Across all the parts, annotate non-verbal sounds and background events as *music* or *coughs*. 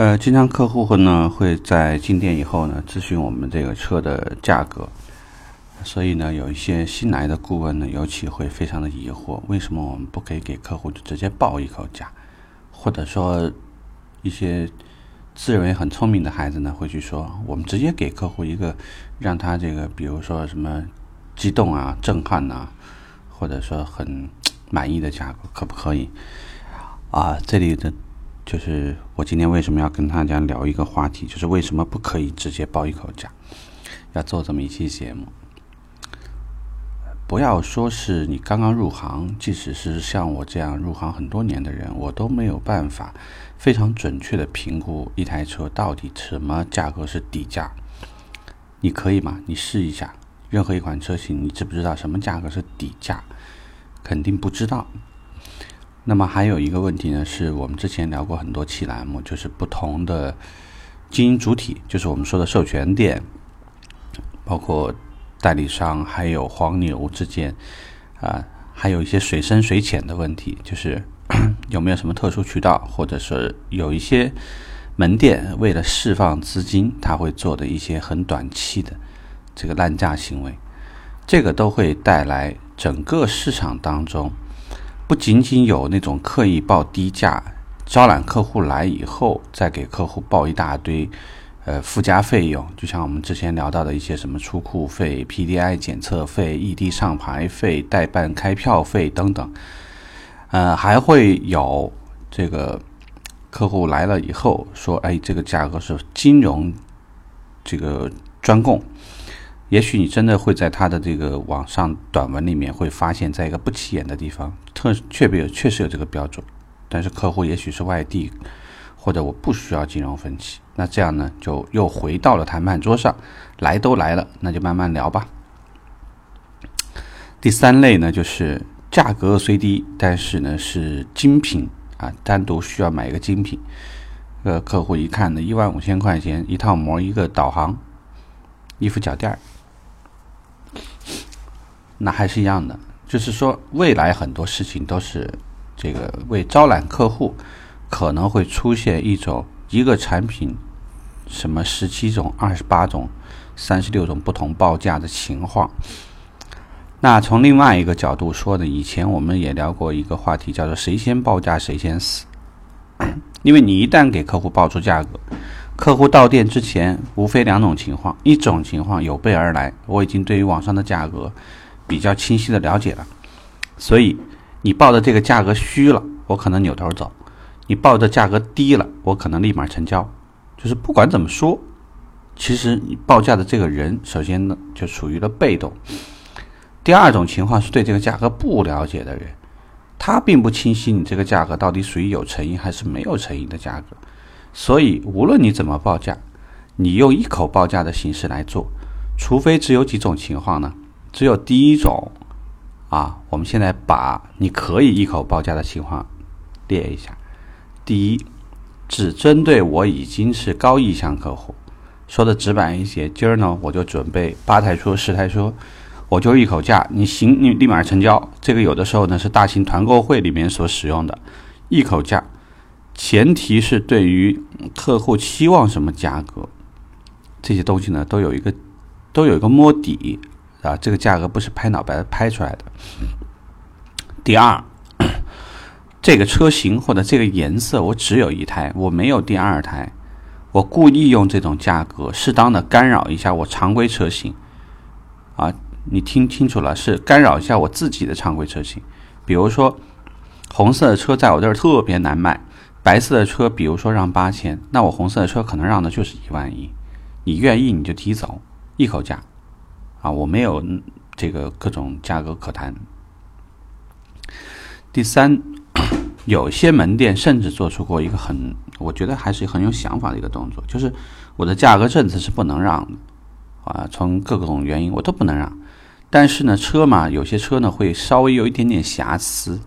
呃，经常客户会呢会在进店以后呢咨询我们这个车的价格，所以呢有一些新来的顾问呢，尤其会非常的疑惑，为什么我们不可以给客户就直接报一口价，或者说一些自认为很聪明的孩子呢会去说，我们直接给客户一个让他这个比如说什么激动啊、震撼呐，或者说很满意的价格，可不可以？啊，这里的。就是我今天为什么要跟大家聊一个话题，就是为什么不可以直接报一口价，要做这么一期节目。不要说是你刚刚入行，即使是像我这样入行很多年的人，我都没有办法非常准确的评估一台车到底什么价格是底价。你可以吗？你试一下，任何一款车型，你知不知道什么价格是底价？肯定不知道。那么还有一个问题呢，是我们之前聊过很多期栏目，就是不同的经营主体，就是我们说的授权店，包括代理商，还有黄牛之间，啊，还有一些水深水浅的问题，就是 *coughs* 有没有什么特殊渠道，或者是有一些门店为了释放资金，他会做的一些很短期的这个烂价行为，这个都会带来整个市场当中。不仅仅有那种刻意报低价，招揽客户来以后，再给客户报一大堆，呃，附加费用，就像我们之前聊到的一些什么出库费、PDI 检测费、异地上牌费、代办开票费等等，呃，还会有这个客户来了以后说，哎，这个价格是金融这个专供。也许你真的会在他的这个网上短文里面会发现，在一个不起眼的地方，特确别有确实有这个标准，但是客户也许是外地，或者我不需要金融分期，那这样呢就又回到了谈判桌上，来都来了，那就慢慢聊吧。第三类呢就是价格虽低，但是呢是精品啊，单独需要买一个精品，呃，客户一看呢，一万五千块钱一套膜，一个导航，一副脚垫儿。那还是一样的，就是说，未来很多事情都是这个为招揽客户，可能会出现一种一个产品，什么十七种、二十八种、三十六种不同报价的情况。那从另外一个角度说呢，以前我们也聊过一个话题，叫做“谁先报价谁先死”。*clears throat* 因为你一旦给客户报出价格，客户到店之前，无非两种情况：一种情况有备而来，我已经对于网上的价格。比较清晰的了解了，所以你报的这个价格虚了，我可能扭头走；你报的价格低了，我可能立马成交。就是不管怎么说，其实你报价的这个人，首先呢就处于了被动。第二种情况是对这个价格不了解的人，他并不清晰你这个价格到底属于有诚意还是没有诚意的价格，所以无论你怎么报价，你用一口报价的形式来做，除非只有几种情况呢？只有第一种，啊，我们现在把你可以一口报价的情况列一下。第一，只针对我已经是高意向客户，说的直白一些，今儿呢我就准备八台车、十台车，我就一口价，你行你立马成交。这个有的时候呢是大型团购会里面所使用的，一口价，前提是对于客户期望什么价格，这些东西呢都有一个都有一个摸底。啊，这个价格不是拍脑白拍出来的。第二，这个车型或者这个颜色我只有一台，我没有第二台，我故意用这种价格，适当的干扰一下我常规车型。啊，你听清楚了，是干扰一下我自己的常规车型。比如说，红色的车在我这儿特别难卖，白色的车，比如说让八千，那我红色的车可能让的就是一万一。你愿意你就提走，一口价。啊，我没有这个各种价格可谈。第三，有些门店甚至做出过一个很，我觉得还是很有想法的一个动作，就是我的价格政策是不能让的，啊，从各种原因我都不能让。但是呢，车嘛，有些车呢会稍微有一点点瑕疵，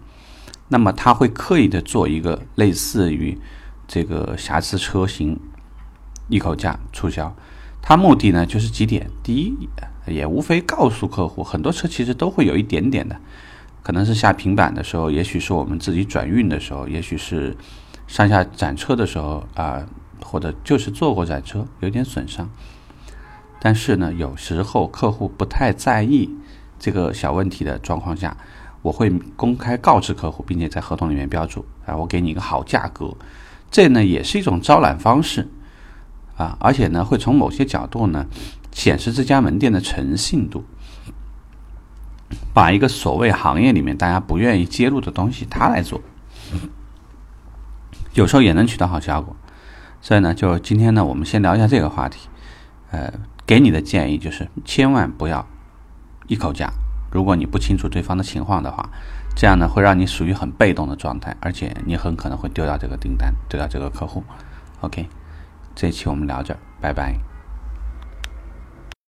那么他会刻意的做一个类似于这个瑕疵车型一口价促销，它目的呢就是几点，第一。也无非告诉客户，很多车其实都会有一点点的，可能是下平板的时候，也许是我们自己转运的时候，也许是上下展车的时候啊，或者就是坐过展车，有点损伤。但是呢，有时候客户不太在意这个小问题的状况下，我会公开告知客户，并且在合同里面标注啊，我给你一个好价格，这呢也是一种招揽方式啊，而且呢会从某些角度呢显示这家门店的诚信度，把一个所谓行业里面大家不愿意揭露的东西他来做，有时候也能取得好效果。所以呢，就今天呢，我们先聊一下这个话题，呃。给你的建议就是，千万不要一口价。如果你不清楚对方的情况的话，这样呢会让你属于很被动的状态，而且你很可能会丢掉这个订单，丢掉这个客户。OK，这一期我们聊这，拜拜。